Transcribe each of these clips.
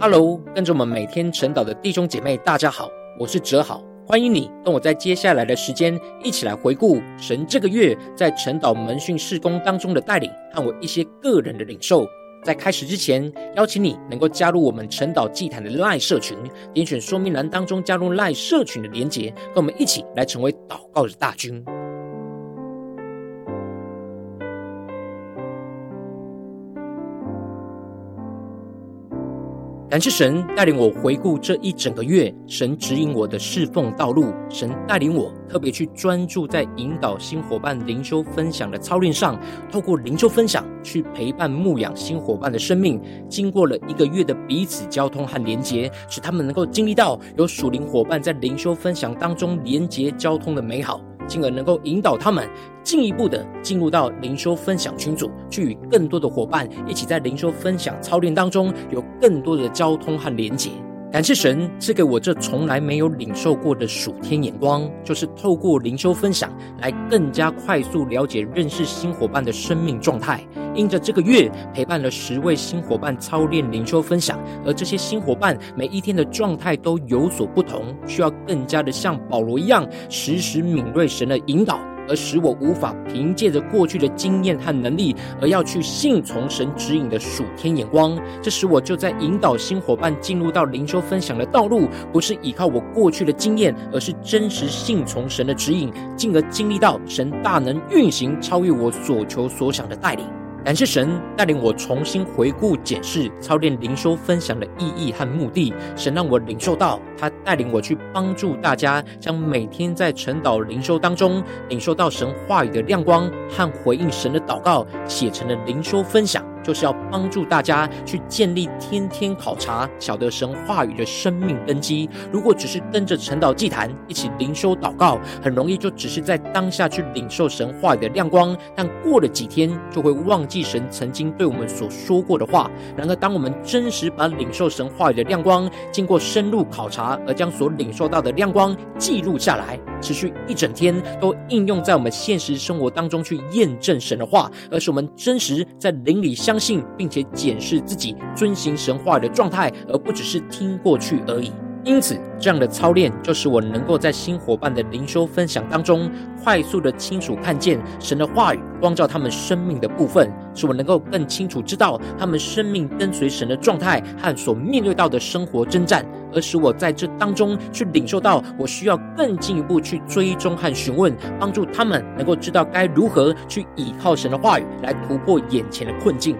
Hello，跟着我们每天晨祷的弟兄姐妹，大家好，我是哲豪，欢迎你跟我在接下来的时间一起来回顾神这个月在晨祷门训事工当中的带领和我一些个人的领受。在开始之前，邀请你能够加入我们晨祷祭坛的赖社群，点选说明栏当中加入赖社群的连结，跟我们一起来成为祷告的大军。感谢神带领我回顾这一整个月，神指引我的侍奉道路，神带领我特别去专注在引导新伙伴灵修分享的操练上，透过灵修分享去陪伴牧养新伙伴的生命。经过了一个月的彼此交通和连结，使他们能够经历到有属灵伙伴在灵修分享当中连结交通的美好。进而能够引导他们进一步的进入到灵修分享群组，去与更多的伙伴一起在灵修分享操练当中有更多的交通和连结。感谢神赐给我这从来没有领受过的属天眼光，就是透过灵修分享来更加快速了解、认识新伙伴的生命状态。因着这个月陪伴了十位新伙伴操练灵修分享，而这些新伙伴每一天的状态都有所不同，需要更加的像保罗一样，时时敏锐神的引导。而使我无法凭借着过去的经验和能力，而要去信从神指引的属天眼光。这使我就在引导新伙伴进入到灵修分享的道路，不是依靠我过去的经验，而是真实信从神的指引，进而经历到神大能运行，超越我所求所想的带领。感谢神带领我重新回顾检视操练灵修分享的意义和目的。神让我领受到，他带领我去帮助大家，将每天在晨祷灵修当中领受到神话语的亮光和回应神的祷告，写成了灵修分享。就是要帮助大家去建立天天考察、晓得神话语的生命根基。如果只是跟着晨祷祭坛一起灵修祷告，很容易就只是在当下去领受神话语的亮光，但过了几天就会忘记神曾经对我们所说过的话。然而，当我们真实把领受神话语的亮光，经过深入考察，而将所领受到的亮光记录下来，持续一整天都应用在我们现实生活当中去验证神的话，而是我们真实在灵里相信，并且检视自己遵行神话的状态，而不只是听过去而已。因此，这样的操练就使我能够在新伙伴的灵修分享当中，快速的清楚看见神的话语光照他们生命的部分，使我能够更清楚知道他们生命跟随神的状态和所面对到的生活征战，而使我在这当中去领受到我需要更进一步去追踪和询问，帮助他们能够知道该如何去倚靠神的话语来突破眼前的困境。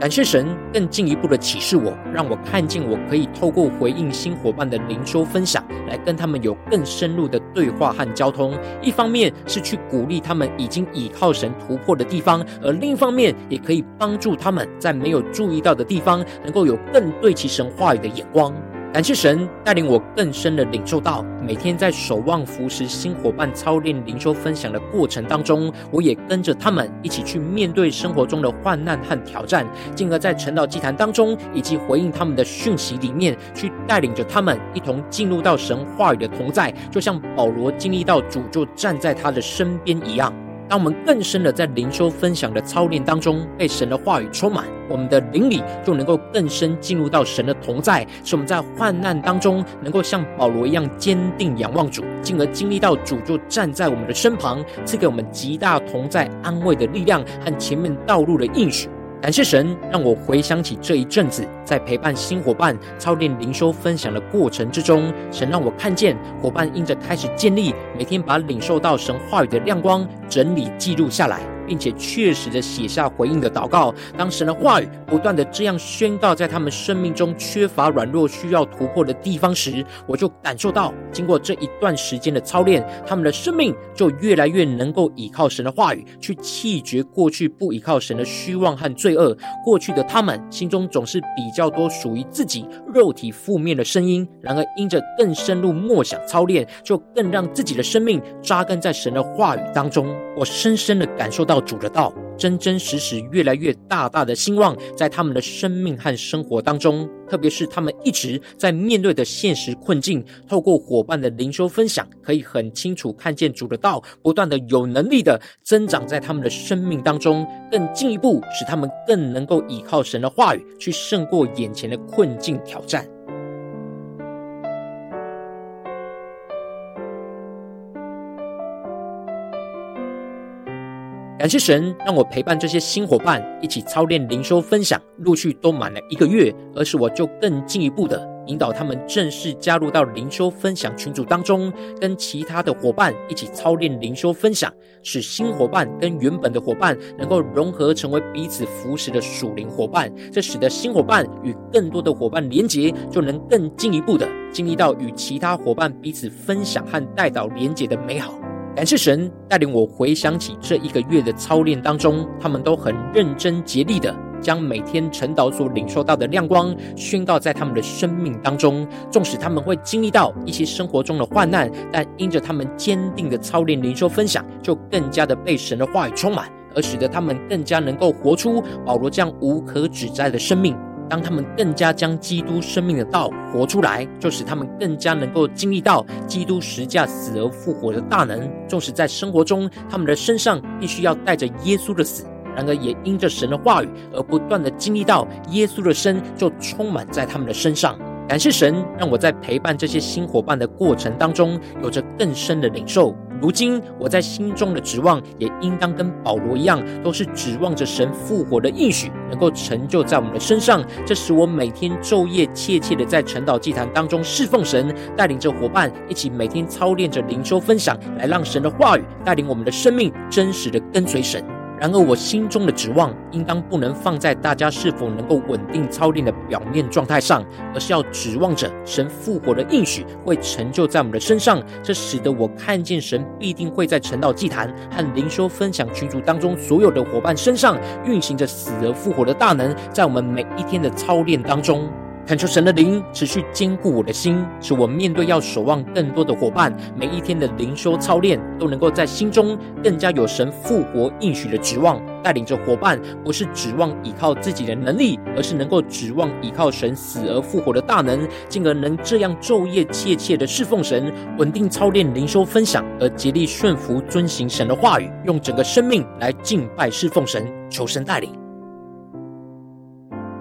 感谢神更进一步的启示我，让我看见我可以透过回应新伙伴的灵修分享，来跟他们有更深入的对话和交通。一方面是去鼓励他们已经倚靠神突破的地方，而另一方面也可以帮助他们在没有注意到的地方，能够有更对齐神话语的眼光。感谢神带领我更深的领受到，每天在守望服侍新伙伴操练灵修分享的过程当中，我也跟着他们一起去面对生活中的患难和挑战，进而在晨祷祭坛当中以及回应他们的讯息里面，去带领着他们一同进入到神话语的同在，就像保罗经历到主就站在他的身边一样。当我们更深的在灵修分享的操练当中，被神的话语充满，我们的灵里就能够更深进入到神的同在，使我们在患难当中能够像保罗一样坚定仰望主，进而经历到主就站在我们的身旁，赐给我们极大同在安慰的力量和前面道路的应许。感谢神，让我回想起这一阵子在陪伴新伙伴操练灵修分享的过程之中，神让我看见伙伴因着开始建立，每天把领受到神话语的亮光整理记录下来。并且确实的写下回应的祷告。当神的话语不断的这样宣告在他们生命中缺乏软弱、需要突破的地方时，我就感受到，经过这一段时间的操练，他们的生命就越来越能够依靠神的话语，去弃绝过去不依靠神的虚妄和罪恶。过去的他们心中总是比较多属于自己肉体负面的声音，然而因着更深入默想操练，就更让自己的生命扎根在神的话语当中。我深深的感受到。主的道真真实实、越来越大大的兴旺在他们的生命和生活当中。特别是他们一直在面对的现实困境，透过伙伴的灵修分享，可以很清楚看见主的道不断的有能力的增长在他们的生命当中，更进一步使他们更能够依靠神的话语去胜过眼前的困境挑战。感谢神让我陪伴这些新伙伴一起操练灵修分享，陆续都满了一个月，而是我就更进一步的引导他们正式加入到灵修分享群组当中，跟其他的伙伴一起操练灵修分享，使新伙伴跟原本的伙伴能够融合成为彼此扶持的属灵伙伴，这使得新伙伴与更多的伙伴连结，就能更进一步的经历到与其他伙伴彼此分享和带导连结的美好。感谢神带领我回想起这一个月的操练当中，他们都很认真竭力的将每天晨祷所领受到的亮光宣告在他们的生命当中。纵使他们会经历到一些生活中的患难，但因着他们坚定的操练灵修分享，就更加的被神的话语充满，而使得他们更加能够活出保罗这样无可指摘的生命。当他们更加将基督生命的道活出来，就使他们更加能够经历到基督十架死而复活的大能。纵使在生活中，他们的身上必须要带着耶稣的死，然而也因着神的话语而不断的经历到耶稣的生就充满在他们的身上。感谢神，让我在陪伴这些新伙伴的过程当中，有着更深的领受。如今我在心中的指望，也应当跟保罗一样，都是指望着神复活的应许能够成就在我们的身上。这使我每天昼夜切切的在晨祷祭坛当中侍奉神，带领着伙伴一起每天操练着灵修分享，来让神的话语带领我们的生命真实的跟随神。然而，我心中的指望应当不能放在大家是否能够稳定操练的表面状态上，而是要指望着神复活的应许会成就在我们的身上。这使得我看见神必定会在晨祷祭坛和灵修分享群组当中所有的伙伴身上运行着死而复活的大能，在我们每一天的操练当中。恳求神的灵持续坚固我的心，使我面对要守望更多的伙伴，每一天的灵修操练都能够在心中更加有神复活应许的指望，带领着伙伴不是指望依靠自己的能力，而是能够指望依靠神死而复活的大能，进而能这样昼夜切切的侍奉神，稳定操练灵修分享，而竭力顺服遵行神的话语，用整个生命来敬拜侍奉神，求神带领。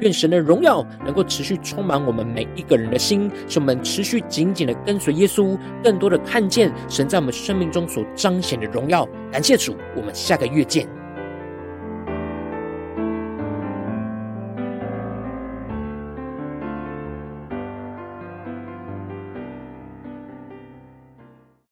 愿神的荣耀能够持续充满我们每一个人的心，使我们持续紧紧的跟随耶稣，更多的看见神在我们生命中所彰显的荣耀。感谢主，我们下个月见。